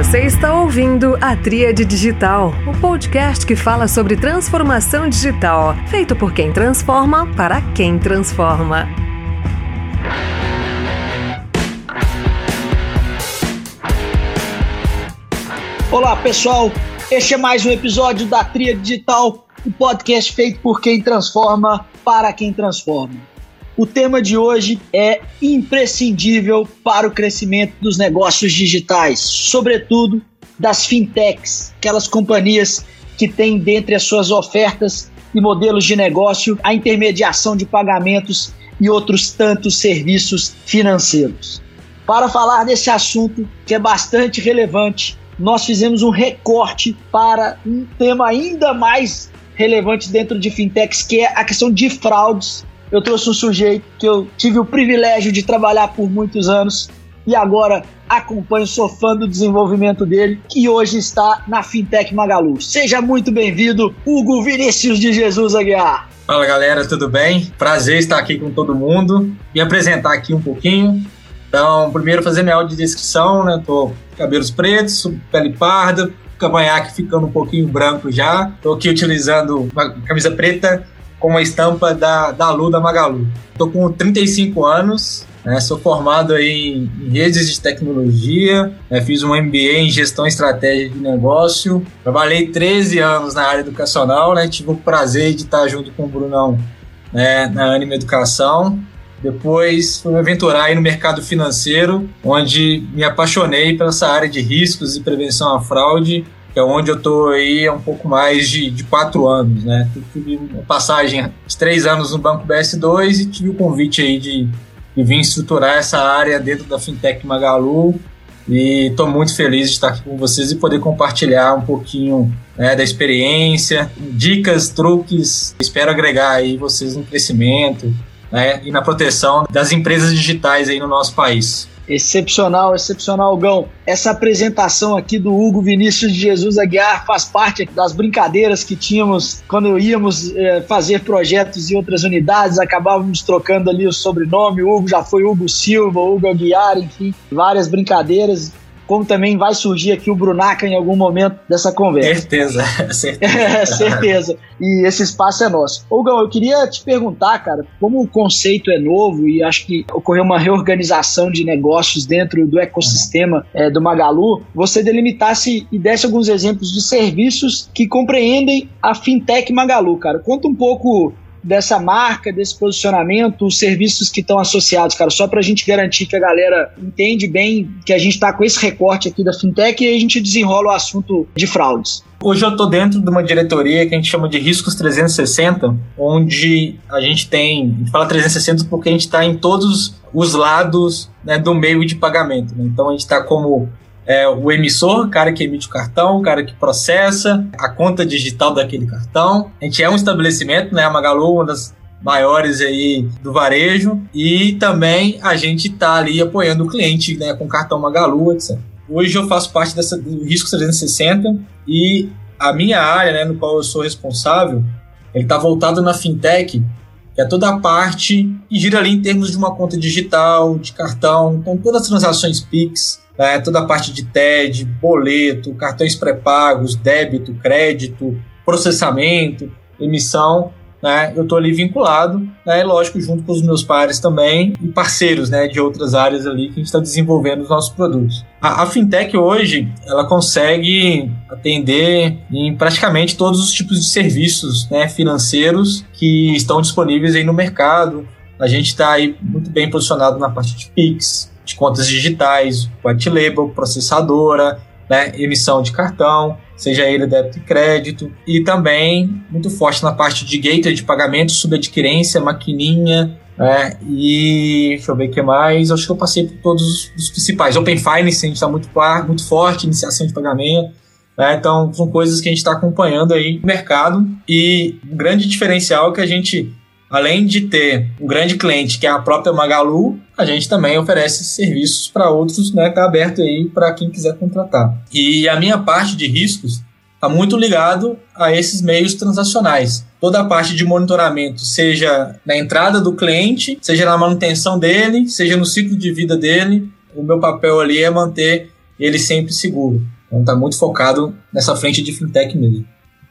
Você está ouvindo a Tríade Digital, o podcast que fala sobre transformação digital, feito por quem transforma para quem transforma. Olá, pessoal. Este é mais um episódio da Tríade Digital, o podcast feito por quem transforma para quem transforma. O tema de hoje é imprescindível para o crescimento dos negócios digitais, sobretudo das fintechs, aquelas companhias que têm dentre as suas ofertas e modelos de negócio a intermediação de pagamentos e outros tantos serviços financeiros. Para falar desse assunto que é bastante relevante, nós fizemos um recorte para um tema ainda mais relevante dentro de fintechs, que é a questão de fraudes eu trouxe um sujeito que eu tive o privilégio de trabalhar por muitos anos e agora acompanho, sou fã do desenvolvimento dele, que hoje está na Fintech Magalu. Seja muito bem-vindo, Hugo Vinícius de Jesus Aguiar. Fala galera, tudo bem? Prazer estar aqui com todo mundo e apresentar aqui um pouquinho. Então, primeiro fazer minha audiodescrição, né? Tô cabelos pretos, pele parda, cavanhaque ficando um pouquinho branco já. Tô aqui utilizando uma camisa preta com uma estampa da, da Lu da Magalu. Estou com 35 anos, né, sou formado em redes de tecnologia, né, fiz um MBA em gestão e estratégia de negócio, trabalhei 13 anos na área educacional, né, tive o prazer de estar junto com o Brunão né, na Anima Educação. Depois fui me aventurar no mercado financeiro, onde me apaixonei por essa área de riscos e prevenção à fraude que é onde eu estou aí há um pouco mais de, de quatro anos, né? tive uma passagem de três anos no Banco BS2 e tive o convite aí de, de vir estruturar essa área dentro da Fintech Magalu e estou muito feliz de estar aqui com vocês e poder compartilhar um pouquinho né, da experiência, dicas, truques. Espero agregar aí vocês no crescimento né, e na proteção das empresas digitais aí no nosso país. Excepcional, excepcional, Gão. Essa apresentação aqui do Hugo Vinícius de Jesus Aguiar faz parte das brincadeiras que tínhamos quando íamos é, fazer projetos em outras unidades, acabávamos trocando ali o sobrenome. O Hugo já foi Hugo Silva, Hugo Aguiar, enfim, várias brincadeiras como também vai surgir aqui o Brunaca em algum momento dessa conversa. Certeza, certeza. É, certeza. E esse espaço é nosso. Ogão, eu queria te perguntar, cara, como o conceito é novo e acho que ocorreu uma reorganização de negócios dentro do ecossistema é, do Magalu, você delimitasse e desse alguns exemplos de serviços que compreendem a fintech Magalu, cara. Conta um pouco dessa marca, desse posicionamento, os serviços que estão associados, cara, só para a gente garantir que a galera entende bem que a gente está com esse recorte aqui da fintech e a gente desenrola o assunto de fraudes. Hoje eu estou dentro de uma diretoria que a gente chama de Riscos 360, onde a gente tem, a gente fala 360 porque a gente está em todos os lados né, do meio de pagamento. Né? Então a gente está como é, o emissor, o cara que emite o cartão, o cara que processa a conta digital daquele cartão. A gente é um estabelecimento, né? A Magalu, uma das maiores aí do varejo e também a gente está ali apoiando o cliente né, com cartão Magalu, etc. Hoje eu faço parte dessa, do Risco 360 e a minha área, né, no qual eu sou responsável, ele está voltado na fintech, é toda a parte que gira ali em termos de uma conta digital, de cartão, então todas as transações Pix, né, toda a parte de TED, boleto, cartões pré-pagos, débito, crédito, processamento, emissão, né, eu estou ali vinculado, né, lógico, junto com os meus pares também e parceiros né, de outras áreas ali que a gente está desenvolvendo os nossos produtos. A, a, fintech hoje ela consegue atender em praticamente todos os tipos de serviços né, financeiros que estão disponíveis aí no mercado. A gente está aí muito bem posicionado na parte de Pix, de contas digitais, white label, processadora, né, emissão de cartão, seja ele débito e crédito, e também muito forte na parte de gateway de pagamento, subadquirência, maquininha, né, e deixa eu ver o que mais, acho que eu passei por todos os principais. Open Finance, a gente está muito, muito forte, iniciação de pagamento, né, então são coisas que a gente está acompanhando aí no mercado, e um grande diferencial é que a gente além de ter um grande cliente que é a própria Magalu, a gente também oferece serviços para outros, né? Está aberto aí para quem quiser contratar. E a minha parte de riscos está muito ligado a esses meios transacionais. Toda a parte de monitoramento, seja na entrada do cliente, seja na manutenção dele, seja no ciclo de vida dele, o meu papel ali é manter ele sempre seguro. Então está muito focado nessa frente de fintech mesmo.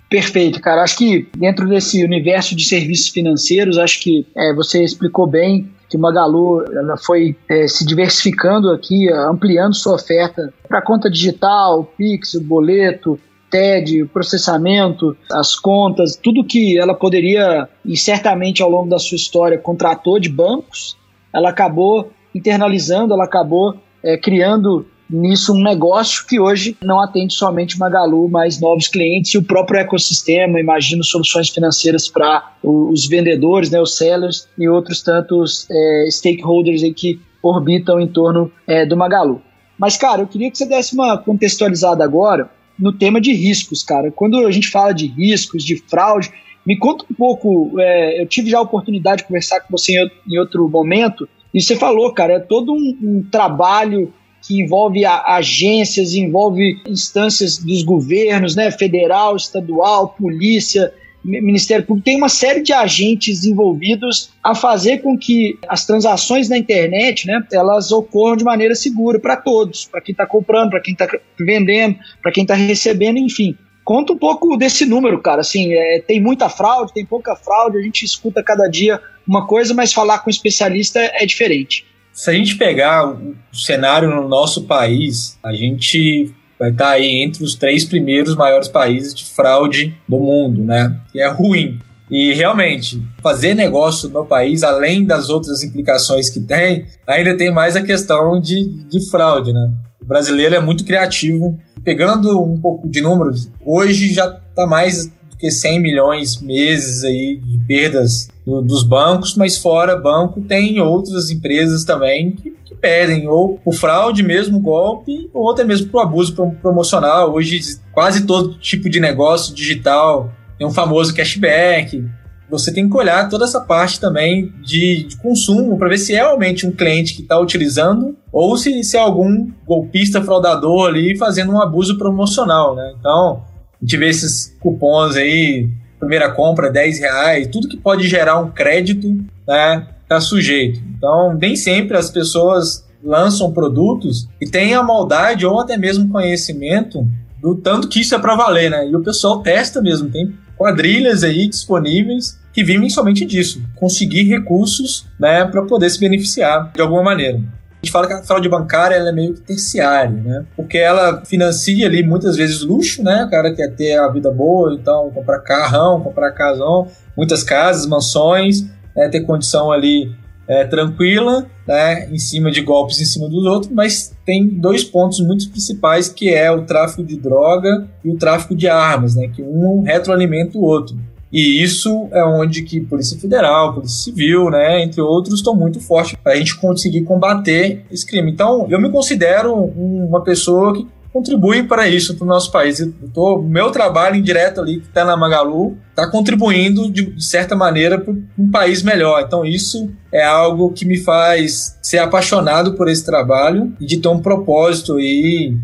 Perfeito, cara. Acho que dentro desse universo de serviços financeiros, acho que é, você explicou bem que Magalu ela foi é, se diversificando aqui, ampliando sua oferta para conta digital, Pix, boleto, TED, processamento, as contas, tudo que ela poderia e certamente ao longo da sua história contratou de bancos, ela acabou internalizando, ela acabou é, criando nisso um negócio que hoje não atende somente Magalu, mas novos clientes e o próprio ecossistema, imagino soluções financeiras para os vendedores, né, os sellers e outros tantos é, stakeholders que orbitam em torno é, do Magalu. Mas, cara, eu queria que você desse uma contextualizada agora no tema de riscos, cara. Quando a gente fala de riscos, de fraude, me conta um pouco. É, eu tive já a oportunidade de conversar com você em, em outro momento, e você falou, cara, é todo um, um trabalho que envolve agências, envolve instâncias dos governos, né, federal, estadual, polícia, Ministério Público, tem uma série de agentes envolvidos a fazer com que as transações na internet, né, elas ocorram de maneira segura para todos, para quem está comprando, para quem está vendendo, para quem está recebendo, enfim. Conta um pouco desse número, cara. Assim, é, tem muita fraude, tem pouca fraude, a gente escuta cada dia uma coisa, mas falar com um especialista é diferente. Se a gente pegar o cenário no nosso país, a gente vai estar aí entre os três primeiros maiores países de fraude do mundo, né? Que é ruim. E realmente, fazer negócio no país, além das outras implicações que tem, ainda tem mais a questão de, de fraude, né? O brasileiro é muito criativo. Pegando um pouco de números, hoje já está mais que 100 milhões meses aí de perdas do, dos bancos, mas fora banco tem outras empresas também que, que pedem, ou por fraude mesmo, golpe, ou até mesmo por abuso promocional. Hoje quase todo tipo de negócio digital tem um famoso cashback. Você tem que olhar toda essa parte também de, de consumo para ver se é realmente um cliente que está utilizando ou se, se é algum golpista fraudador ali fazendo um abuso promocional, né? Então, a gente vê esses cupons aí, primeira compra, 10 reais, tudo que pode gerar um crédito, né, tá sujeito. Então, nem sempre as pessoas lançam produtos e têm a maldade ou até mesmo conhecimento do tanto que isso é para valer, né? E o pessoal testa mesmo, tem quadrilhas aí disponíveis que vivem somente disso, conseguir recursos, né, para poder se beneficiar de alguma maneira. A gente fala que a fraude bancária é meio que terciária, né? Porque ela financia ali muitas vezes luxo, né? O cara quer ter a vida boa, então comprar carrão, comprar casão, muitas casas, mansões, né? ter condição ali é, tranquila, né? Em cima de golpes em cima dos outros, mas tem dois pontos muito principais que é o tráfico de droga e o tráfico de armas, né? Que um retroalimenta o outro. E isso é onde que Polícia Federal, Polícia Civil, né, entre outros, estão muito fortes para a gente conseguir combater esse crime. Então, eu me considero uma pessoa que contribui para isso para o nosso país. Eu tô, meu trabalho indireto ali, que está na Magalu, está contribuindo de certa maneira para um país melhor. Então, isso é algo que me faz ser apaixonado por esse trabalho e de ter um propósito aí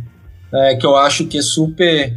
é, que eu acho que é super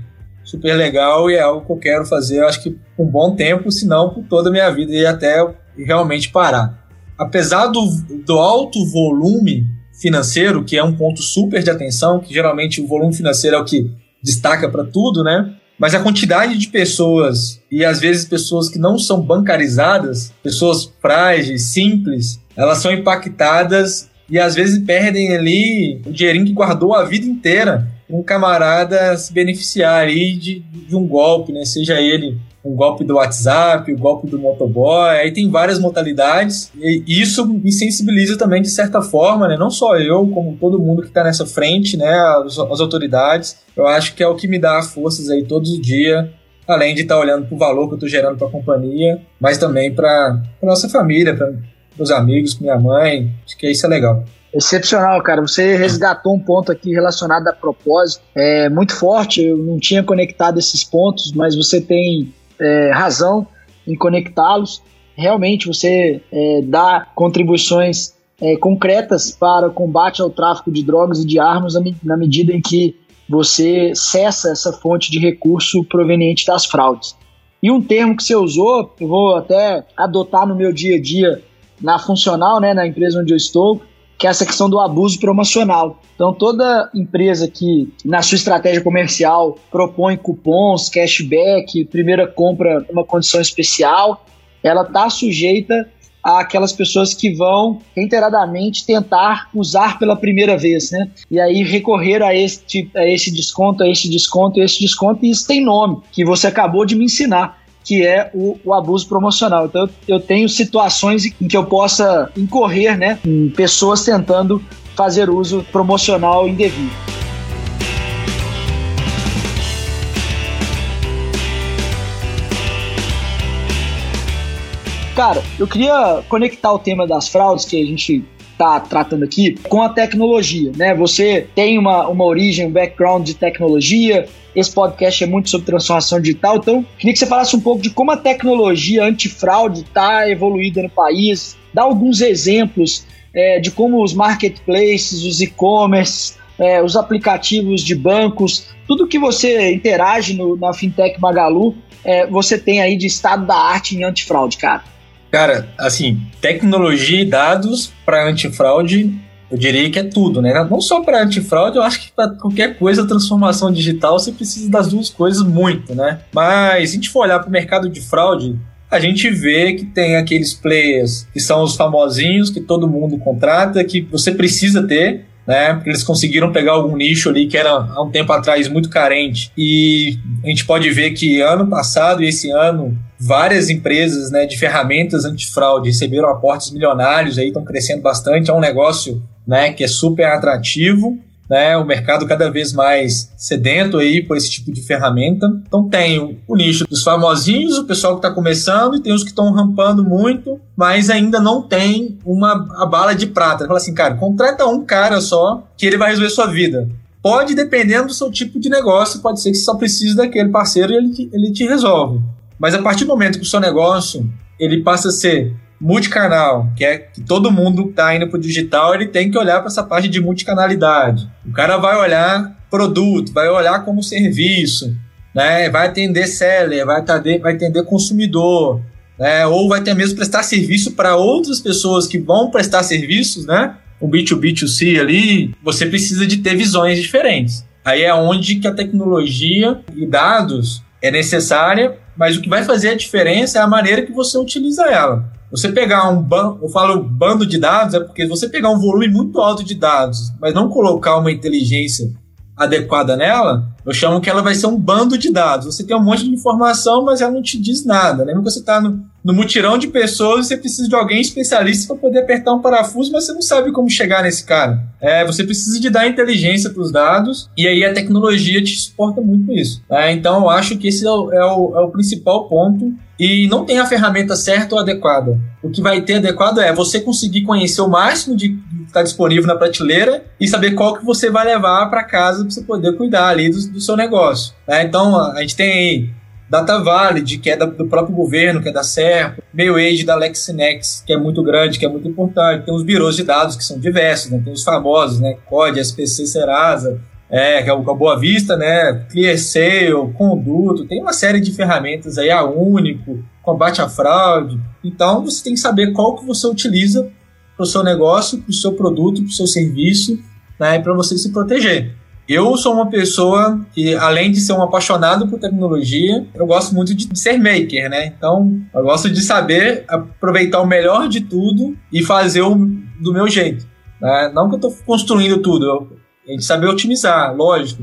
super legal e é algo que eu quero fazer, acho que um bom tempo, se não por toda a minha vida e até realmente parar. Apesar do, do alto volume financeiro, que é um ponto super de atenção, que geralmente o volume financeiro é o que destaca para tudo, né? Mas a quantidade de pessoas, e às vezes pessoas que não são bancarizadas, pessoas frágeis, simples, elas são impactadas e às vezes perdem ali o dinheirinho que guardou a vida inteira um camarada se beneficiar aí de, de um golpe, né? Seja ele um golpe do WhatsApp, o um golpe do motoboy, aí tem várias modalidades, e isso me sensibiliza também de certa forma, né? Não só eu, como todo mundo que está nessa frente, né? As, as, autoridades, eu acho que é o que me dá forças aí os dias, além de estar tá olhando para o valor que eu estou gerando para a companhia, mas também para nossa família, para meus amigos, minha mãe, acho que isso é legal. Excepcional, cara. Você resgatou um ponto aqui relacionado a propósito. É muito forte. Eu não tinha conectado esses pontos, mas você tem é, razão em conectá-los. Realmente, você é, dá contribuições é, concretas para o combate ao tráfico de drogas e de armas na medida em que você cessa essa fonte de recurso proveniente das fraudes. E um termo que você usou, eu vou até adotar no meu dia a dia na funcional, né, na empresa onde eu estou, que é essa questão do abuso promocional. Então, toda empresa que, na sua estratégia comercial, propõe cupons, cashback, primeira compra, uma condição especial, ela está sujeita àquelas pessoas que vão reiteradamente tentar usar pela primeira vez, né? E aí recorrer a esse, a esse desconto, a esse desconto, a esse desconto, e isso tem nome, que você acabou de me ensinar que é o, o, abuso promocional. Então eu tenho situações em que eu possa incorrer, né, em pessoas tentando fazer uso promocional indevido. Cara, eu queria conectar o tema das fraudes que a gente está tratando aqui com a tecnologia, né? Você tem uma, uma origem, um background de tecnologia, esse podcast é muito sobre transformação digital, então queria que você falasse um pouco de como a tecnologia antifraude está evoluída no país, dá alguns exemplos é, de como os marketplaces, os e-commerce, é, os aplicativos de bancos, tudo que você interage no, na Fintech Magalu, é, você tem aí de estado da arte em antifraude, cara. Cara, assim, tecnologia e dados para antifraude, eu diria que é tudo, né? Não só para antifraude, eu acho que para qualquer coisa, transformação digital, você precisa das duas coisas muito, né? Mas se a gente for olhar para o mercado de fraude, a gente vê que tem aqueles players que são os famosinhos, que todo mundo contrata, que você precisa ter, né? Porque eles conseguiram pegar algum nicho ali que era há um tempo atrás muito carente. E a gente pode ver que ano passado e esse ano várias empresas né, de ferramentas antifraude receberam aportes milionários aí estão crescendo bastante é um negócio né, que é super atrativo né, o mercado cada vez mais sedento aí por esse tipo de ferramenta. Então tem o, nicho dos famosinhos, o pessoal que está começando, e tem os que estão rampando muito, mas ainda não tem uma a bala de prata. Fala assim, cara, contrata um cara só que ele vai resolver sua vida. Pode, dependendo do seu tipo de negócio, pode ser que você só precise daquele parceiro e ele, ele te resolve. Mas a partir do momento que o seu negócio ele passa a ser multicanal, que é que todo mundo está indo para o digital, ele tem que olhar para essa parte de multicanalidade. O cara vai olhar produto, vai olhar como serviço, né? vai atender seller, vai atender, vai atender consumidor, né? ou vai ter mesmo prestar serviço para outras pessoas que vão prestar serviços, né? o B2B2C ali, você precisa de ter visões diferentes. Aí é onde que a tecnologia e dados é necessária, mas o que vai fazer a diferença é a maneira que você utiliza ela. Você pegar um bando, eu falo bando de dados, é porque você pegar um volume muito alto de dados, mas não colocar uma inteligência adequada nela, eu chamo que ela vai ser um bando de dados. Você tem um monte de informação, mas ela não te diz nada. Lembra que você está no, no mutirão de pessoas você precisa de alguém especialista para poder apertar um parafuso, mas você não sabe como chegar nesse cara. É, você precisa de dar inteligência para os dados e aí a tecnologia te suporta muito isso. É, então eu acho que esse é o, é o, é o principal ponto e não tem a ferramenta certa ou adequada. O que vai ter adequado é você conseguir conhecer o máximo de que está disponível na prateleira e saber qual que você vai levar para casa para você poder cuidar ali do, do seu negócio. Né? Então a gente tem Data Valid, que é do próprio governo, que é da SERP, Age da LexNex, que é muito grande, que é muito importante. Tem os birôs de dados, que são diversos, né? tem os famosos, né? COD, SPC, Serasa, é, que é o Boa Vista, né? ClearSale, Conduto, tem uma série de ferramentas aí, a Único, combate à fraude. Então você tem que saber qual que você utiliza para o seu negócio, para o seu produto, para o seu serviço, né? Para você se proteger. Eu sou uma pessoa que, além de ser um apaixonado por tecnologia, eu gosto muito de ser maker, né? Então, eu gosto de saber aproveitar o melhor de tudo e fazer o, do meu jeito. Né? Não que eu estou construindo tudo, eu, a gente saber otimizar, lógico.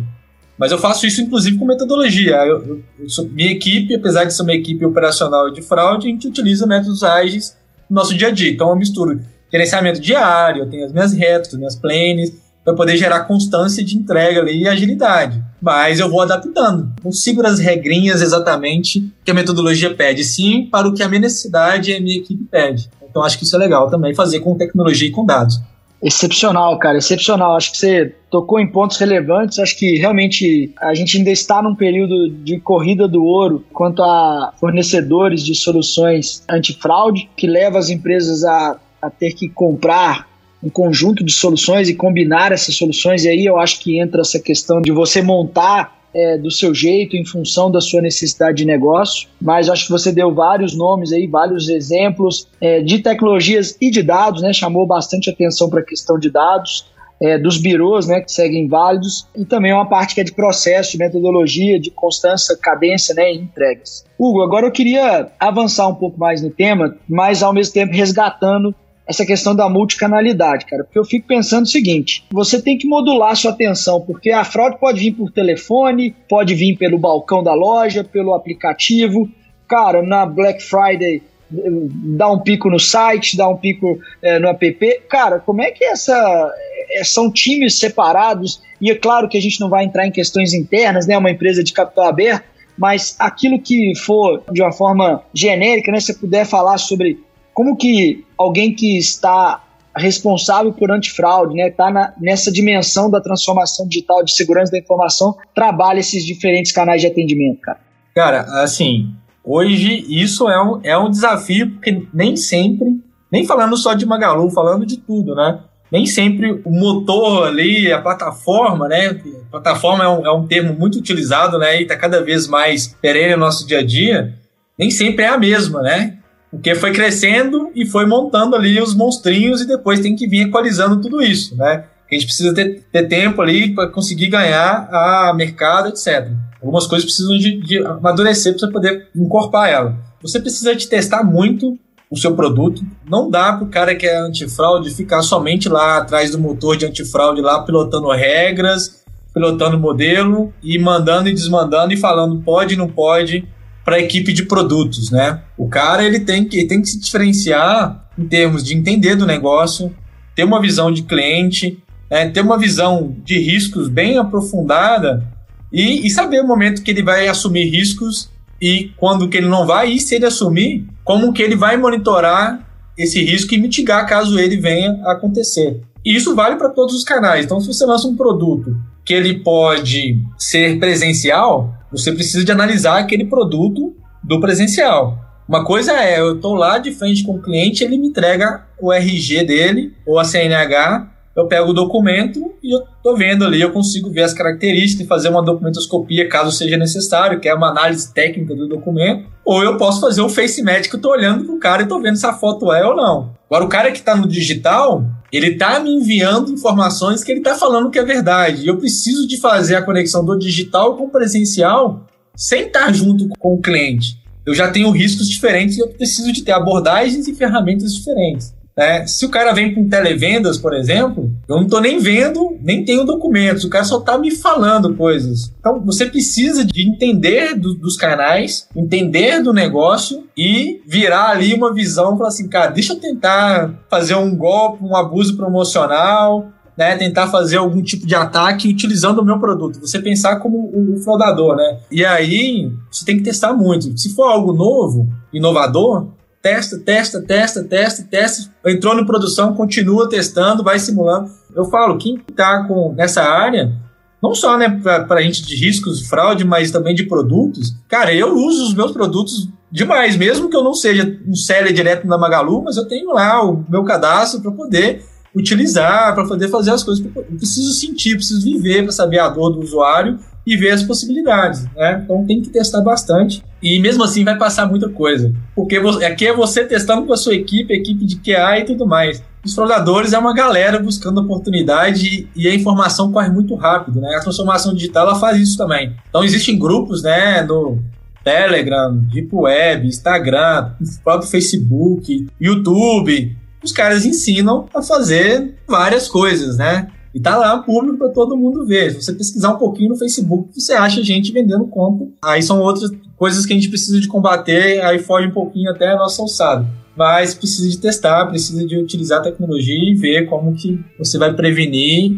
Mas eu faço isso, inclusive, com metodologia. Eu, eu, eu sou, minha equipe, apesar de ser uma equipe operacional de fraude, a gente utiliza métodos ágeis no nosso dia a dia. Então, eu misturo gerenciamento diário, eu tenho as minhas retas, as minhas planes, para poder gerar constância de entrega ali e agilidade. Mas eu vou adaptando. Não sigo as regrinhas exatamente que a metodologia pede, sim para o que a minha necessidade e a minha equipe pede. Então, acho que isso é legal também, fazer com tecnologia e com dados. Excepcional, cara, excepcional. Acho que você tocou em pontos relevantes. Acho que realmente a gente ainda está num período de corrida do ouro quanto a fornecedores de soluções antifraude, que leva as empresas a, a ter que comprar um conjunto de soluções e combinar essas soluções. E aí eu acho que entra essa questão de você montar é, do seu jeito, em função da sua necessidade de negócio. Mas acho que você deu vários nomes aí, vários exemplos é, de tecnologias e de dados, né? Chamou bastante atenção para a questão de dados. É, dos birôs, né, que seguem válidos, e também uma parte que é de processo, de metodologia, de constância, cadência, né, e entregas. Hugo, agora eu queria avançar um pouco mais no tema, mas ao mesmo tempo resgatando essa questão da multicanalidade, cara. Porque eu fico pensando o seguinte: você tem que modular sua atenção, porque a fraude pode vir por telefone, pode vir pelo balcão da loja, pelo aplicativo. Cara, na Black Friday dá um pico no site, dá um pico é, no app. Cara, como é que essa. É, são times separados, e é claro que a gente não vai entrar em questões internas, né? Uma empresa de capital aberto, mas aquilo que for de uma forma genérica, né? Se puder falar sobre como que alguém que está responsável por antifraude, né, está nessa dimensão da transformação digital de segurança da informação, trabalha esses diferentes canais de atendimento, cara? Cara, assim, hoje isso é um, é um desafio, porque nem sempre, nem falando só de Magalu, falando de tudo, né? Nem sempre o motor ali, a plataforma, né? Plataforma é um, é um termo muito utilizado, né? E está cada vez mais perene no nosso dia a dia. Nem sempre é a mesma, né? Porque foi crescendo e foi montando ali os monstrinhos e depois tem que vir equalizando tudo isso, né? A gente precisa ter, ter tempo ali para conseguir ganhar a mercado, etc. Algumas coisas precisam de, de amadurecer para poder incorporar ela. Você precisa de testar muito o seu produto. Não dá para o cara que é antifraude ficar somente lá atrás do motor de antifraude, lá pilotando regras, pilotando modelo e mandando e desmandando e falando pode, não pode para a equipe de produtos, né? O cara ele tem que, ele tem que se diferenciar em termos de entender do negócio, ter uma visão de cliente, né? ter uma visão de riscos bem aprofundada e, e, saber o momento que ele vai assumir riscos e quando que ele não vai e se ele assumir, como que ele vai monitorar esse risco e mitigar caso ele venha a acontecer. E isso vale para todos os canais. Então, se você lança um produto que ele pode ser presencial, você precisa de analisar aquele produto do presencial. Uma coisa é, eu estou lá de frente com o cliente, ele me entrega o RG dele ou a CNH, eu pego o documento e eu estou vendo ali, eu consigo ver as características e fazer uma documentoscopia caso seja necessário, que é uma análise técnica do documento. Ou eu posso fazer o face match que eu estou olhando para o cara e estou vendo se a foto é ou não. Agora, o cara que está no digital, ele está me enviando informações que ele está falando que é verdade. E eu preciso de fazer a conexão do digital com o presencial sem estar junto com o cliente. Eu já tenho riscos diferentes e eu preciso de ter abordagens e ferramentas diferentes. Né? Se o cara vem com televendas, por exemplo, eu não estou nem vendo, nem tenho documentos, o cara só está me falando coisas. Então você precisa de entender do, dos canais, entender do negócio e virar ali uma visão para assim, cara, deixa eu tentar fazer um golpe, um abuso promocional, né, tentar fazer algum tipo de ataque utilizando o meu produto. Você pensar como o fraudador, né? E aí você tem que testar muito. Se for algo novo, inovador, testa, testa, testa, testa, testa, entrou em produção, continua testando, vai simulando. Eu falo, quem está nessa área, não só né, para a gente de riscos de fraude, mas também de produtos, cara, eu uso os meus produtos demais, mesmo que eu não seja um seller direto da Magalu, mas eu tenho lá o meu cadastro para poder utilizar, para poder fazer as coisas. Eu preciso sentir, preciso viver para saber a dor do usuário e ver as possibilidades, né? Então tem que testar bastante e mesmo assim vai passar muita coisa, porque aqui é você testando com a sua equipe, equipe de QA e tudo mais. Os fraudadores é uma galera buscando oportunidade e a informação corre muito rápido, né? A transformação digital ela faz isso também. Então existem grupos, né, no Telegram, Deep Web, Instagram, próprio Facebook, YouTube. Os caras ensinam a fazer várias coisas, né? E tá lá público para todo mundo ver. Se você pesquisar um pouquinho no Facebook, você acha gente vendendo conta. Aí são outras coisas que a gente precisa de combater, aí foge um pouquinho até a nossa alçada. Mas precisa de testar, precisa de utilizar a tecnologia e ver como que você vai prevenir.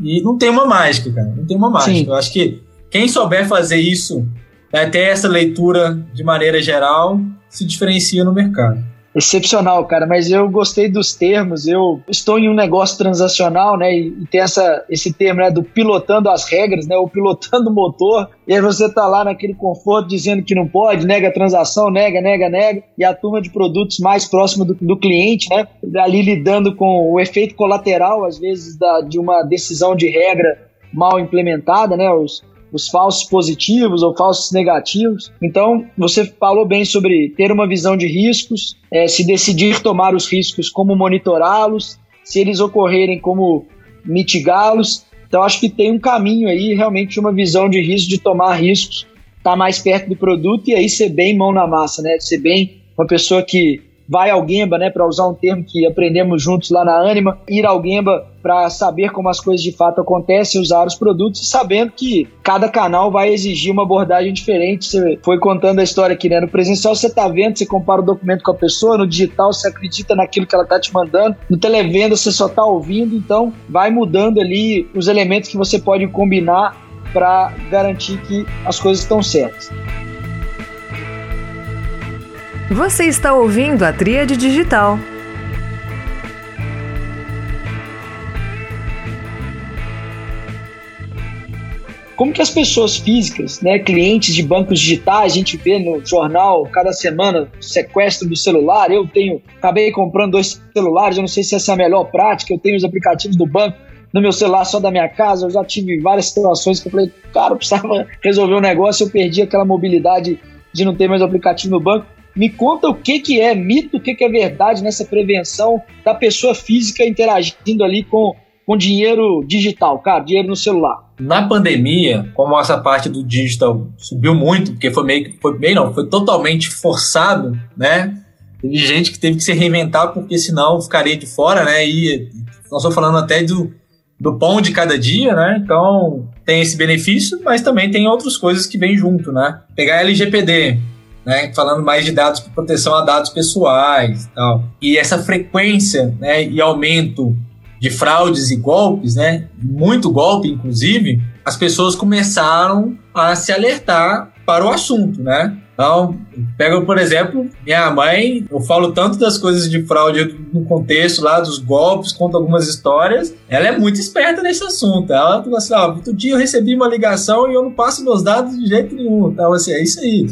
E não tem uma mágica, cara. Não tem uma mágica. Sim. Eu acho que quem souber fazer isso, né, ter essa leitura de maneira geral, se diferencia no mercado excepcional, cara. Mas eu gostei dos termos. Eu estou em um negócio transacional, né? E, tem essa, esse termo né, do pilotando as regras, né? Ou pilotando o motor. E aí você tá lá naquele conforto dizendo que não pode, nega a transação, nega, nega, nega. E a turma de produtos mais próxima do, do cliente, né? Ali lidando com o efeito colateral, às vezes, da, de uma decisão de regra mal implementada, né? Os, os falsos positivos ou falsos negativos. Então, você falou bem sobre ter uma visão de riscos, é, se decidir tomar os riscos, como monitorá-los, se eles ocorrerem, como mitigá-los. Então, acho que tem um caminho aí, realmente, uma visão de risco, de tomar riscos, estar tá mais perto do produto e aí ser bem mão na massa, né? Ser bem uma pessoa que vai ao Gemba, né, para usar um termo que aprendemos juntos lá na Anima, ir ao Gemba para saber como as coisas de fato acontecem, usar os produtos sabendo que cada canal vai exigir uma abordagem diferente. Você foi contando a história aqui, né? No presencial você tá vendo, você compara o documento com a pessoa, no digital você acredita naquilo que ela tá te mandando, no televenda você só tá ouvindo, então vai mudando ali os elementos que você pode combinar para garantir que as coisas estão certas. Você está ouvindo a Tríade Digital. Como que as pessoas físicas, né, clientes de bancos digitais, a gente vê no jornal cada semana sequestro do celular. Eu tenho, acabei comprando dois celulares, eu não sei se essa é a melhor prática. Eu tenho os aplicativos do banco no meu celular só da minha casa. Eu já tive várias situações que eu falei, cara, eu precisava resolver um negócio, eu perdi aquela mobilidade de não ter mais aplicativo no banco. Me conta o que, que é mito, o que, que é verdade nessa prevenção da pessoa física interagindo ali com, com dinheiro digital, cara, dinheiro no celular. Na pandemia, como essa parte do digital subiu muito, porque foi meio foi bem não, foi totalmente forçado, né? Teve gente que teve que se reinventar porque senão ficaria de fora, né? E nós estamos falando até do, do pão de cada dia, né? Então tem esse benefício, mas também tem outras coisas que vêm junto, né? Pegar LGPD, né, falando mais de dados para proteção a dados pessoais e tal. E essa frequência né, e aumento de fraudes e golpes, né, muito golpe inclusive, as pessoas começaram a se alertar para o assunto, né? Então, pega, por exemplo, minha mãe, eu falo tanto das coisas de fraude no contexto lá, dos golpes, conto algumas histórias. Ela é muito esperta nesse assunto. Ela falou assim: ó, outro dia eu recebi uma ligação e eu não passo meus dados de jeito nenhum. Então, assim, é isso aí.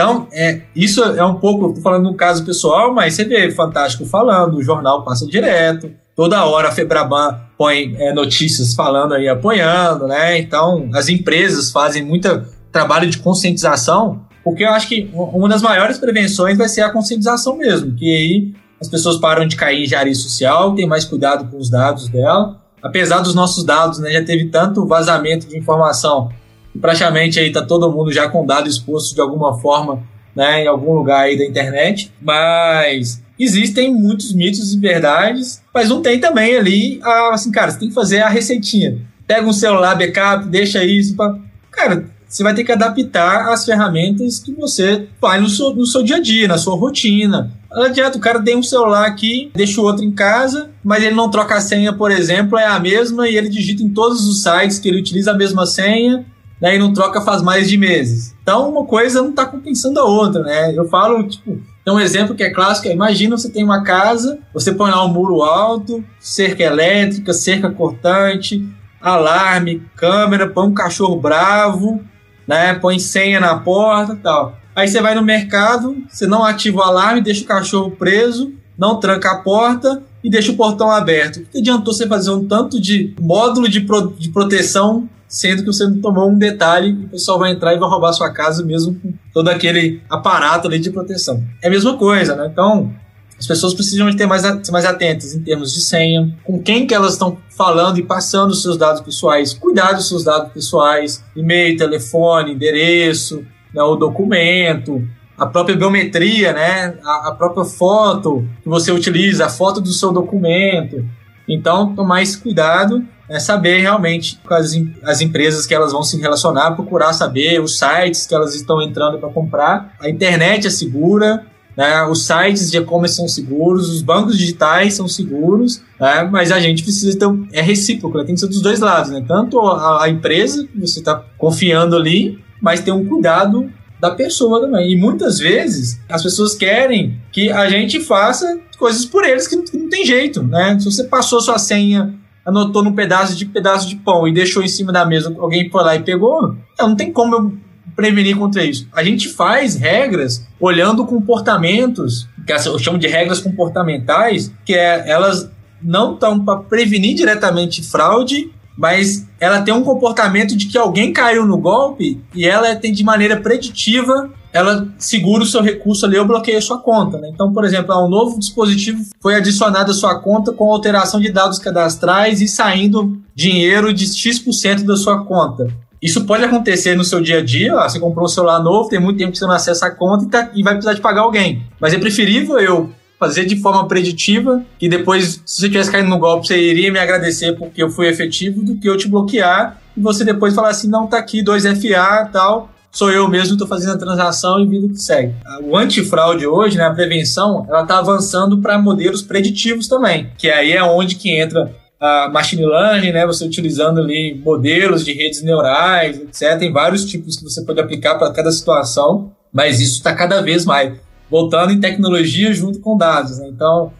Então, é, isso é um pouco, estou falando no caso pessoal, mas você vê Fantástico falando, o jornal passa direto, toda hora a Febraban põe é, notícias falando aí, apoiando, né? Então, as empresas fazem muito trabalho de conscientização, porque eu acho que uma das maiores prevenções vai ser a conscientização mesmo, que aí as pessoas param de cair em engenharia social, tem mais cuidado com os dados dela. Apesar dos nossos dados, né, já teve tanto vazamento de informação praticamente aí tá todo mundo já com dado exposto de alguma forma, né, em algum lugar aí da internet, mas existem muitos mitos e verdades, mas não tem também ali, a, assim, cara, você tem que fazer a receitinha. Pega um celular, backup, deixa isso, pra... cara, você vai ter que adaptar as ferramentas que você faz no seu, no seu dia a dia, na sua rotina. Não adianta, o cara tem um celular aqui, deixa o outro em casa, mas ele não troca a senha, por exemplo, é a mesma e ele digita em todos os sites que ele utiliza a mesma senha né, e não troca faz mais de meses. Então, uma coisa não está compensando a outra, né? Eu falo, tipo, tem um exemplo que é clássico, é, imagina você tem uma casa, você põe lá um muro alto, cerca elétrica, cerca cortante, alarme, câmera, põe um cachorro bravo, né, põe senha na porta tal. Aí você vai no mercado, você não ativa o alarme, deixa o cachorro preso, não tranca a porta e deixa o portão aberto. O que adiantou você fazer um tanto de módulo de, pro, de proteção sendo que você não tomou um detalhe e o pessoal vai entrar e vai roubar sua casa mesmo com todo aquele aparato ali de proteção. É a mesma coisa, né? Então, as pessoas precisam de ter mais, ser mais atentas em termos de senha, com quem que elas estão falando e passando os seus dados pessoais, cuidar dos seus dados pessoais, e-mail, telefone, endereço, né, o documento, a própria biometria, né, a, a própria foto que você utiliza, a foto do seu documento. Então, tomar esse cuidado é saber realmente as, as empresas que elas vão se relacionar, procurar saber os sites que elas estão entrando para comprar. A internet é segura, né? os sites de e-commerce são seguros, os bancos digitais são seguros, né? mas a gente precisa ter. É recíproco, né? tem que ser dos dois lados, né? tanto a, a empresa que você está confiando ali, mas ter um cuidado da pessoa também. E muitas vezes as pessoas querem que a gente faça coisas por eles que não, que não tem jeito, né? Se você passou sua senha anotou num pedaço de pedaço de pão e deixou em cima da mesa, alguém foi lá e pegou, não tem como eu prevenir contra isso. A gente faz regras olhando comportamentos, que eu chamo de regras comportamentais, que é elas não estão para prevenir diretamente fraude, mas ela tem um comportamento de que alguém caiu no golpe e ela tem de maneira preditiva ela segura o seu recurso ali ou bloqueia a sua conta. Né? Então, por exemplo, um novo dispositivo foi adicionado à sua conta com alteração de dados cadastrais e saindo dinheiro de X% da sua conta. Isso pode acontecer no seu dia a dia. Você comprou um celular novo, tem muito tempo que você não acessa a conta e, tá, e vai precisar de pagar alguém. Mas é preferível eu fazer de forma preditiva e depois, se você tivesse caído no golpe, você iria me agradecer porque eu fui efetivo do que eu te bloquear e você depois falar assim, não, tá aqui 2FA tal, sou eu mesmo que estou fazendo a transação e vida que segue. O antifraude hoje, né, a prevenção, ela está avançando para modelos preditivos também, que aí é onde que entra a machine learning, né, você utilizando ali modelos de redes neurais, etc. Tem vários tipos que você pode aplicar para cada situação, mas isso está cada vez mais voltando em tecnologia junto com dados. Né? Então,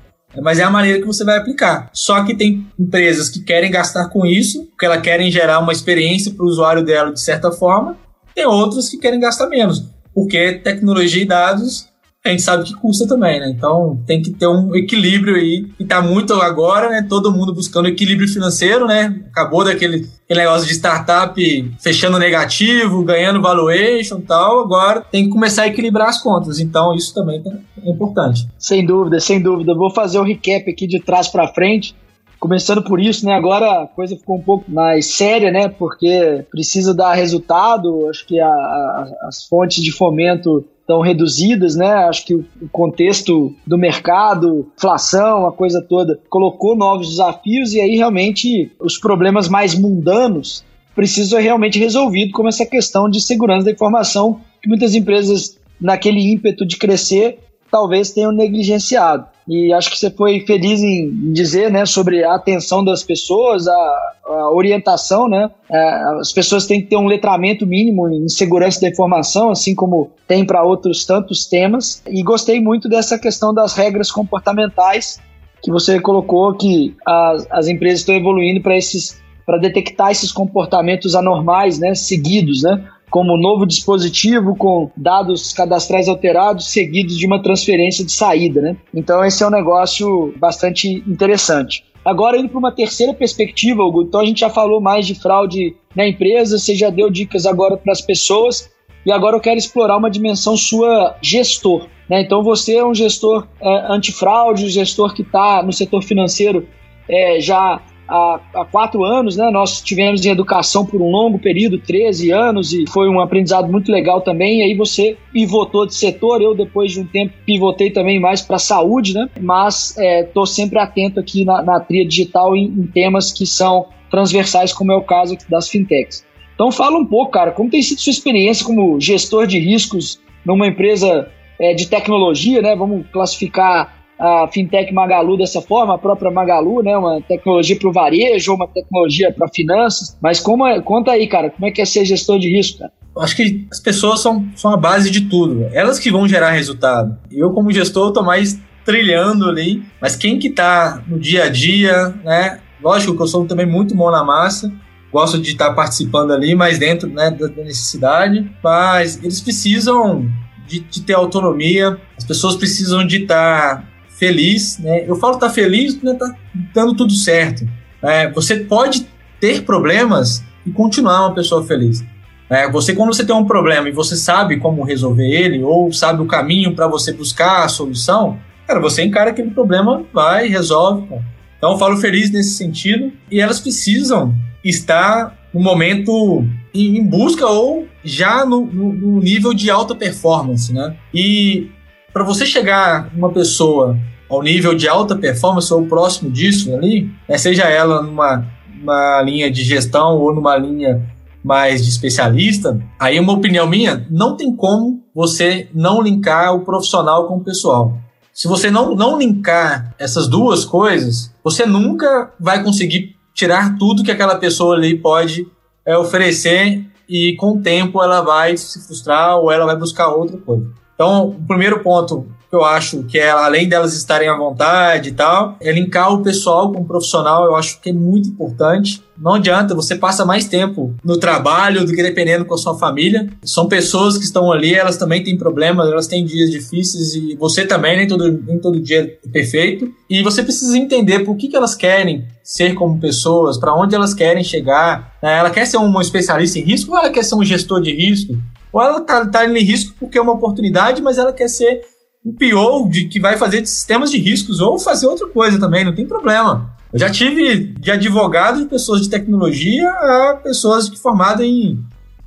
mas é a maneira que você vai aplicar. Só que tem empresas que querem gastar com isso, porque elas querem gerar uma experiência para o usuário dela de certa forma, tem outras que querem gastar menos, porque tecnologia e dados a gente sabe que custa também, né? Então tem que ter um equilíbrio aí. E tá muito agora, né? Todo mundo buscando equilíbrio financeiro, né? Acabou daquele negócio de startup fechando negativo, ganhando valuation e tal. Agora tem que começar a equilibrar as contas. Então isso também é importante. Sem dúvida, sem dúvida. Vou fazer o um recap aqui de trás para frente. Começando por isso, né? Agora a coisa ficou um pouco mais séria, né? Porque precisa dar resultado. Acho que a, a, as fontes de fomento estão reduzidas, né? Acho que o contexto do mercado, inflação, a coisa toda, colocou novos desafios e aí realmente os problemas mais mundanos precisam ser realmente resolvidos, como essa questão de segurança da informação que muitas empresas, naquele ímpeto de crescer, talvez tenham negligenciado. E acho que você foi feliz em dizer né, sobre a atenção das pessoas, a, a orientação. Né? É, as pessoas têm que ter um letramento mínimo em segurança da informação, assim como tem para outros tantos temas. E gostei muito dessa questão das regras comportamentais que você colocou, que as, as empresas estão evoluindo para esses para detectar esses comportamentos anormais, né, seguidos, né? Como novo dispositivo com dados cadastrais alterados seguidos de uma transferência de saída, né? Então esse é um negócio bastante interessante. Agora indo para uma terceira perspectiva, Hugo, então a gente já falou mais de fraude na empresa, você já deu dicas agora para as pessoas e agora eu quero explorar uma dimensão sua gestor. Né? Então você é um gestor é, antifraude, um gestor que está no setor financeiro é, já há, há quatro anos, né? Nós tivemos em educação por um longo período, 13 anos, e foi um aprendizado muito legal também. E aí você pivotou de setor, eu depois de um tempo pivotei também mais para saúde, né? Mas estou é, sempre atento aqui na, na tria digital em, em temas que são transversais, como é o caso das fintechs. Então fala um pouco, cara, como tem sido sua experiência como gestor de riscos numa empresa é, de tecnologia, né? Vamos classificar a fintech Magalu dessa forma, a própria Magalu, né, uma tecnologia para o varejo, uma tecnologia para finanças. Mas como é, conta aí, cara, como é que é ser gestor de risco, cara? acho que as pessoas são, são a base de tudo. Elas que vão gerar resultado. Eu, como gestor, estou mais trilhando ali, mas quem que está no dia a dia, né? Lógico que eu sou também muito mão na massa, gosto de estar tá participando ali, mas dentro né, da necessidade, mas eles precisam de, de ter autonomia, as pessoas precisam de estar tá feliz, né? Eu falo tá feliz, né? Tá dando tudo certo. É, você pode ter problemas e continuar uma pessoa feliz. É, você, quando você tem um problema e você sabe como resolver ele, ou sabe o caminho para você buscar a solução, cara, você encara aquele problema, vai, resolve. Cara. Então, eu falo feliz nesse sentido. E elas precisam estar no momento em busca ou já no, no, no nível de alta performance, né? E para você chegar uma pessoa ao nível de alta performance ou próximo disso ali, né, seja ela numa, numa linha de gestão ou numa linha mais de especialista, aí uma opinião minha, não tem como você não linkar o profissional com o pessoal. Se você não, não linkar essas duas coisas, você nunca vai conseguir tirar tudo que aquela pessoa ali pode é, oferecer e com o tempo ela vai se frustrar ou ela vai buscar outra coisa. Então, o primeiro ponto eu acho que é, além delas estarem à vontade e tal, é linkar o pessoal com o profissional, eu acho que é muito importante. Não adianta, você passa mais tempo no trabalho do que dependendo com a sua família. São pessoas que estão ali, elas também têm problemas, elas têm dias difíceis e você também, nem todo, nem todo dia é perfeito. E você precisa entender por que, que elas querem ser como pessoas, para onde elas querem chegar. Né? Ela quer ser um especialista em risco ou ela quer ser um gestor de risco? Ou ela está tá em risco porque é uma oportunidade, mas ela quer ser um PO de, que vai fazer sistemas de riscos ou fazer outra coisa também, não tem problema. Eu já tive de advogado de pessoas de tecnologia a pessoas formadas em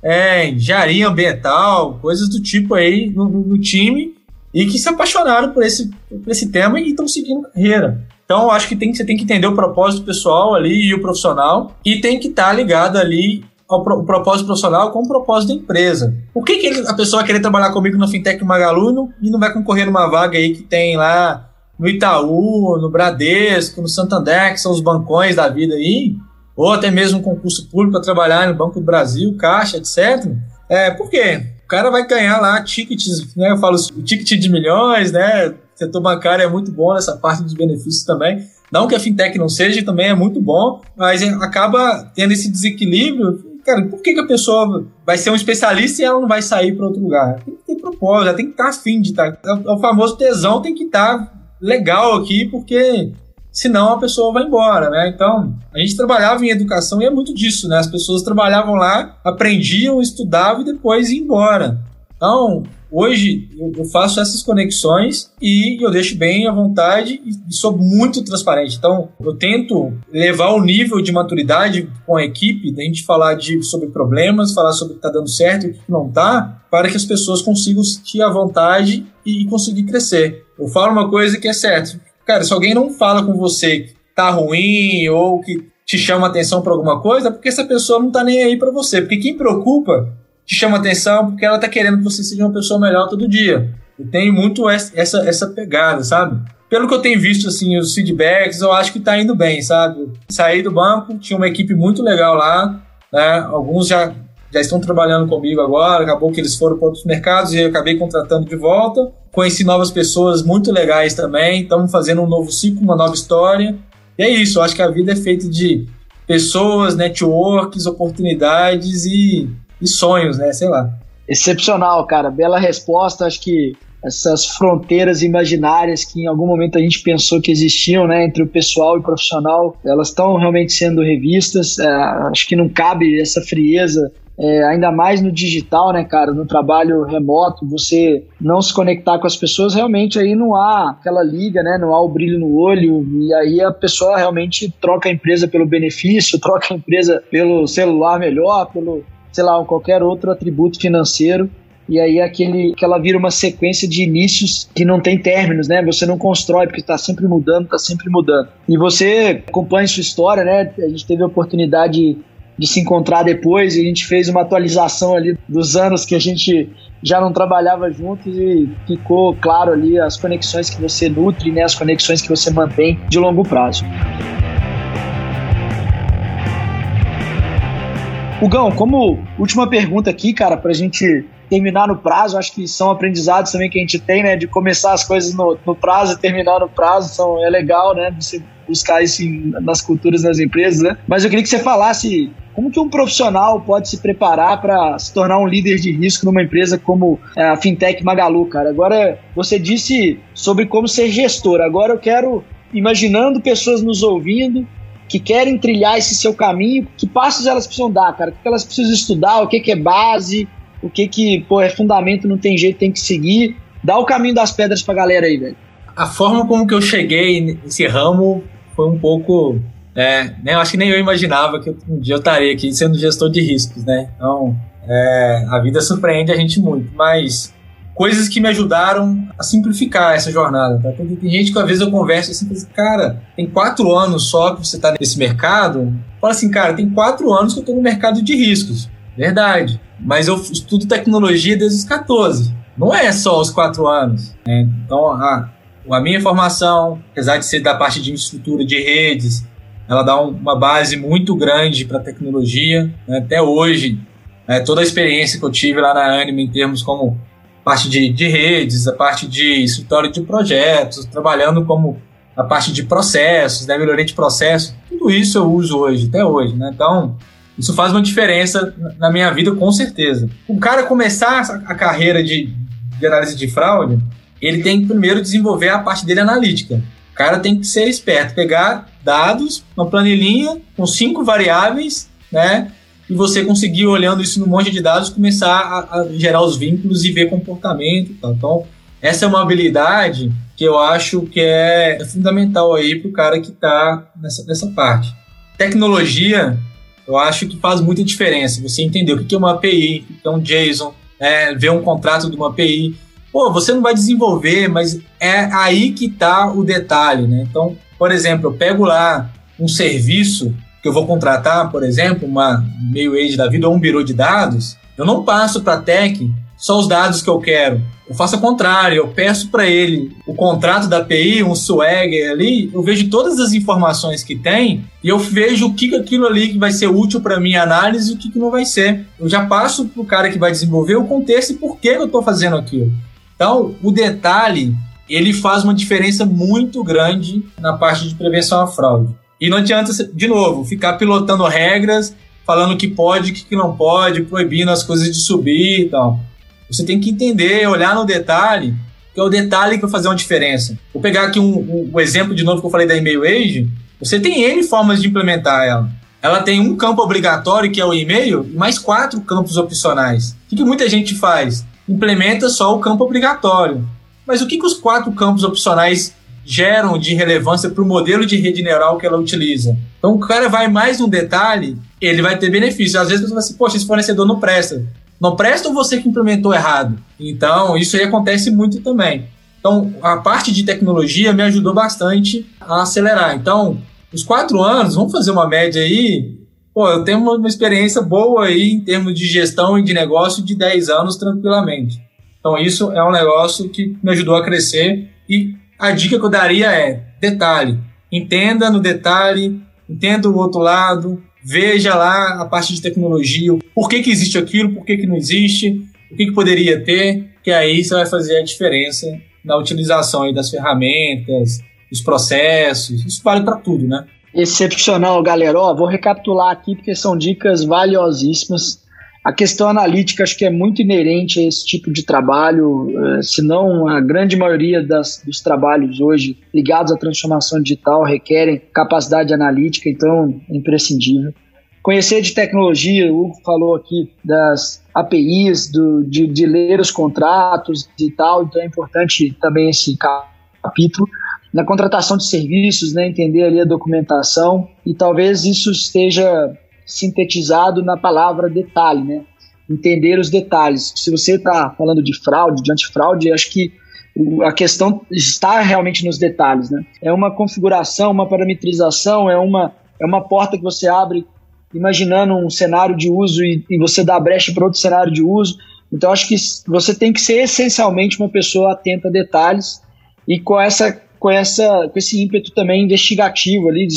é, engenharia ambiental, coisas do tipo aí no, no, time e que se apaixonaram por esse, por esse tema e estão seguindo carreira. Então, eu acho que tem, você tem que entender o propósito pessoal ali e o profissional e tem que estar tá ligado ali pro, o propósito profissional com o propósito da empresa. Por que, que ele, a pessoa vai querer trabalhar comigo no Fintech Magalu e não, e não vai concorrer numa vaga aí que tem lá no Itaú, no Bradesco, no Santander, que são os bancões da vida aí, ou até mesmo um concurso público para trabalhar no Banco do Brasil, Caixa, etc. É, por quê? O cara vai ganhar lá tickets, né? Eu falo o ticket de milhões, né? O setor bancário é muito bom nessa parte dos benefícios também. Não que a fintech não seja, também é muito bom, mas acaba tendo esse desequilíbrio cara, por que, que a pessoa vai ser um especialista e ela não vai sair para outro lugar? Tem que ter propósito, ela tem que estar tá afim de estar. Tá, é o famoso tesão tem que estar tá legal aqui, porque senão a pessoa vai embora, né? Então, a gente trabalhava em educação e é muito disso, né? As pessoas trabalhavam lá, aprendiam, estudavam e depois iam embora. Então, Hoje eu faço essas conexões e eu deixo bem à vontade e sou muito transparente. Então eu tento levar o nível de maturidade com a equipe, da gente falar de, sobre problemas, falar sobre o que está dando certo e o que não está, para que as pessoas consigam sentir à vontade e conseguir crescer. Eu falo uma coisa que é certa. Cara, se alguém não fala com você que tá ruim ou que te chama atenção para alguma coisa, é porque essa pessoa não tá nem aí para você. Porque quem preocupa te chama atenção porque ela tá querendo que você seja uma pessoa melhor todo dia. Eu tenho muito essa, essa pegada, sabe? Pelo que eu tenho visto, assim, os feedbacks, eu acho que tá indo bem, sabe? Saí do banco, tinha uma equipe muito legal lá, né? Alguns já, já estão trabalhando comigo agora, acabou que eles foram para outros mercados e eu acabei contratando de volta. Conheci novas pessoas muito legais também, estamos fazendo um novo ciclo, uma nova história. E é isso, eu acho que a vida é feita de pessoas, networks, oportunidades e e sonhos, né? Sei lá. Excepcional, cara. Bela resposta. Acho que essas fronteiras imaginárias que em algum momento a gente pensou que existiam, né, entre o pessoal e o profissional, elas estão realmente sendo revistas. É, acho que não cabe essa frieza é, ainda mais no digital, né, cara, no trabalho remoto, você não se conectar com as pessoas, realmente aí não há aquela liga, né, não há o brilho no olho, e aí a pessoa realmente troca a empresa pelo benefício, troca a empresa pelo celular melhor, pelo sei lá, qualquer outro atributo financeiro e aí aquele, aquela vira uma sequência de inícios que não tem términos, né? Você não constrói porque está sempre mudando, está sempre mudando. E você acompanha sua história, né? A gente teve a oportunidade de se encontrar depois e a gente fez uma atualização ali dos anos que a gente já não trabalhava juntos e ficou claro ali as conexões que você nutre, né? As conexões que você mantém de longo prazo. Hugão, como última pergunta aqui, cara, pra gente terminar no prazo, acho que são aprendizados também que a gente tem, né? De começar as coisas no, no prazo e terminar no prazo, são, é legal, né? Você buscar isso nas culturas das empresas, né? Mas eu queria que você falasse como que um profissional pode se preparar para se tornar um líder de risco numa empresa como é, a Fintech Magalu, cara? Agora, você disse sobre como ser gestor. Agora eu quero, imaginando pessoas nos ouvindo, que querem trilhar esse seu caminho, que passos elas precisam dar, cara? O que elas precisam estudar, o que, que é base, o que, que pô, é fundamento, não tem jeito, tem que seguir. Dá o caminho das pedras pra galera aí, velho. A forma como que eu cheguei nesse ramo foi um pouco. É, né, eu acho que nem eu imaginava que um dia eu estaria aqui sendo gestor de riscos, né? Então, é, a vida surpreende a gente muito, mas coisas que me ajudaram a simplificar essa jornada. Tá? Tem, tem, gente que às vezes eu converso assim, cara, tem quatro anos só que você está nesse mercado. Fala assim, cara, tem quatro anos que eu estou no mercado de riscos. Verdade. Mas eu estudo tecnologia desde os 14. Não é só os quatro anos. Né? Então, a, a minha formação, apesar de ser da parte de infraestrutura de redes, ela dá um, uma base muito grande para tecnologia. Né? Até hoje, né, toda a experiência que eu tive lá na Anima em termos como parte de, de redes, a parte de escritório de projetos, trabalhando como a parte de processos, né, melhoria de processo, tudo isso eu uso hoje, até hoje, né? Então, isso faz uma diferença na minha vida, com certeza. O cara começar a carreira de, de análise de fraude, ele tem que primeiro desenvolver a parte dele analítica. O cara tem que ser esperto, pegar dados, uma planilhinha com cinco variáveis, né? E você conseguir, olhando isso no monte de dados, começar a, a gerar os vínculos e ver comportamento tal. Então, essa é uma habilidade que eu acho que é, é fundamental aí para o cara que está nessa, nessa parte. Tecnologia, eu acho que faz muita diferença. Você entender o que é uma API, o que é um JSON, é, ver um contrato de uma API. Pô, você não vai desenvolver, mas é aí que está o detalhe, né? Então, por exemplo, eu pego lá um serviço que eu vou contratar, por exemplo, uma meio age da vida ou um birô de dados, eu não passo para a tech só os dados que eu quero. Eu faço o contrário, eu peço para ele o contrato da API, um swagger ali, eu vejo todas as informações que tem e eu vejo o que aquilo ali que vai ser útil para minha análise e o que, que não vai ser. Eu já passo para o cara que vai desenvolver o contexto e por que eu estou fazendo aquilo. Então, o detalhe, ele faz uma diferença muito grande na parte de prevenção à fraude. E não adianta, de novo, ficar pilotando regras, falando que pode, o que não pode, proibindo as coisas de subir e tal. Você tem que entender, olhar no detalhe, que é o detalhe que vai fazer uma diferença. Vou pegar aqui um, um, um exemplo de novo que eu falei da e-mail age. Você tem N formas de implementar ela. Ela tem um campo obrigatório, que é o e-mail, e mais quatro campos opcionais. O que, que muita gente faz? Implementa só o campo obrigatório. Mas o que, que os quatro campos opcionais geram de relevância para o modelo de rede neural que ela utiliza? Então, o cara vai mais um detalhe, ele vai ter benefício. Às vezes você fala assim, poxa, esse fornecedor não presta não presta ou você que implementou errado? Então, isso aí acontece muito também. Então, a parte de tecnologia me ajudou bastante a acelerar. Então, os quatro anos, vamos fazer uma média aí. Pô, eu tenho uma experiência boa aí em termos de gestão e de negócio de 10 anos tranquilamente. Então, isso é um negócio que me ajudou a crescer. E a dica que eu daria é: detalhe, entenda no detalhe, entenda o outro lado, veja lá a parte de tecnologia, por que, que existe aquilo, por que, que não existe, o que, que poderia ter, que aí você vai fazer a diferença na utilização das ferramentas, dos processos, isso vale para tudo, né? Excepcional, galera. Ó, vou recapitular aqui porque são dicas valiosíssimas. A questão analítica acho que é muito inerente a esse tipo de trabalho, eh, se não a grande maioria das, dos trabalhos hoje ligados à transformação digital requerem capacidade analítica, então é imprescindível. Conhecer de tecnologia, o Hugo falou aqui das APIs, do, de, de ler os contratos e tal, então é importante também esse capítulo. Na contratação de serviços, né, entender ali a documentação e talvez isso esteja sintetizado na palavra detalhe, né? Entender os detalhes. Se você está falando de fraude, de antifraude, acho que a questão está realmente nos detalhes, né? É uma configuração, uma parametrização, é uma, é uma porta que você abre imaginando um cenário de uso e, e você dá brecha para outro cenário de uso. Então, acho que você tem que ser essencialmente uma pessoa atenta a detalhes e com, essa, com, essa, com esse ímpeto também investigativo ali,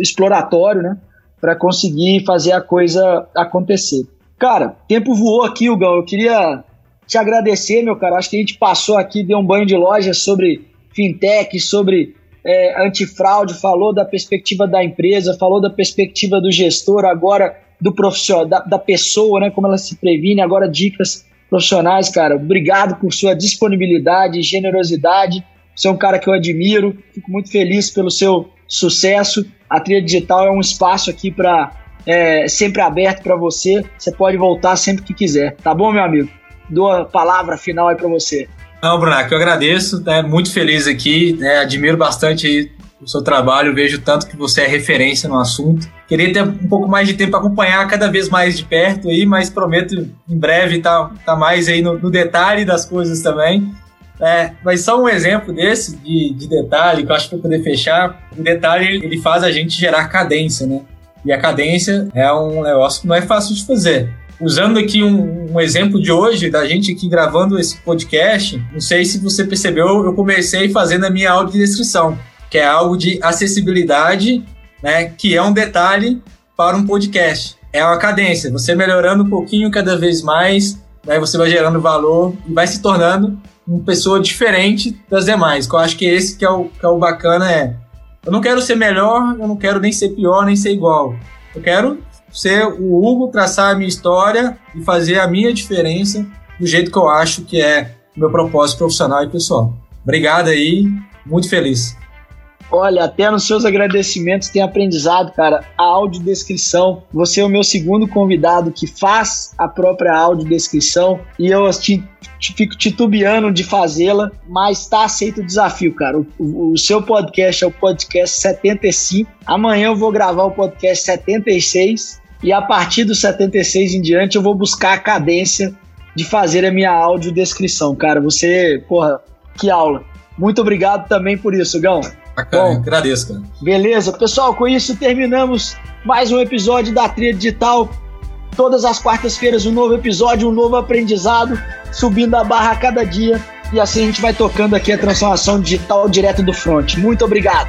exploratório, né? Para conseguir fazer a coisa acontecer. Cara, tempo voou aqui, Hugo. Eu queria te agradecer, meu cara. Acho que a gente passou aqui, deu um banho de loja sobre fintech, sobre é, antifraude, falou da perspectiva da empresa, falou da perspectiva do gestor, agora do profissional, da, da pessoa, né, como ela se previne, agora dicas profissionais, cara. Obrigado por sua disponibilidade, generosidade. Você é um cara que eu admiro, fico muito feliz pelo seu sucesso. A Trilha Digital é um espaço aqui para é, sempre aberto para você. Você pode voltar sempre que quiser, tá bom, meu amigo? Dou a palavra final aí para você. Não, Brunac, eu agradeço, né, muito feliz aqui, né, admiro bastante o seu trabalho, vejo tanto que você é referência no assunto. Queria ter um pouco mais de tempo para acompanhar cada vez mais de perto aí, mas prometo em breve estar tá, tá mais aí no, no, detalhe das coisas também. É, mas só um exemplo desse de, de detalhe que eu acho que para poder fechar, o detalhe ele faz a gente gerar cadência, né? E a cadência é um negócio que não é fácil de fazer usando aqui um, um, exemplo de hoje, da gente aqui gravando esse podcast, não sei se você percebeu, eu comecei fazendo a minha audiodescrição, que é algo de acessibilidade, né, que é um detalhe para um podcast. É uma cadência, você melhorando um pouquinho cada vez mais, Daí você vai gerando valor e vai se tornando uma pessoa diferente das demais. Eu acho que esse que é o, que é o bacana é. Eu não quero ser melhor, eu não quero nem ser pior, nem ser igual. Eu quero ser o Hugo, traçar a minha história e fazer a minha diferença do jeito que eu acho que é o meu propósito profissional e pessoal. Obrigado aí, muito feliz. Olha, até nos seus agradecimentos tem aprendizado, cara. A audiodescrição. Você é o meu segundo convidado que faz a própria audiodescrição e eu te, fico titubeando de fazê-la, mas está aceito o desafio, cara. O, o, o, seu podcast é o podcast 75. Amanhã eu vou gravar o podcast 76 e a partir do 76 em diante eu vou buscar a cadência de fazer a minha audiodescrição, cara. Você, porra, que aula. Muito obrigado também por isso, Gão. Bacana, Bom, agradeço, cara. Beleza, pessoal, com isso terminamos mais um episódio da Tria Digital. Todas as quartas-feiras um novo episódio, um novo aprendizado, subindo a barra a cada dia. E assim a gente vai tocando aqui a transformação digital direto do front. Muito obrigado.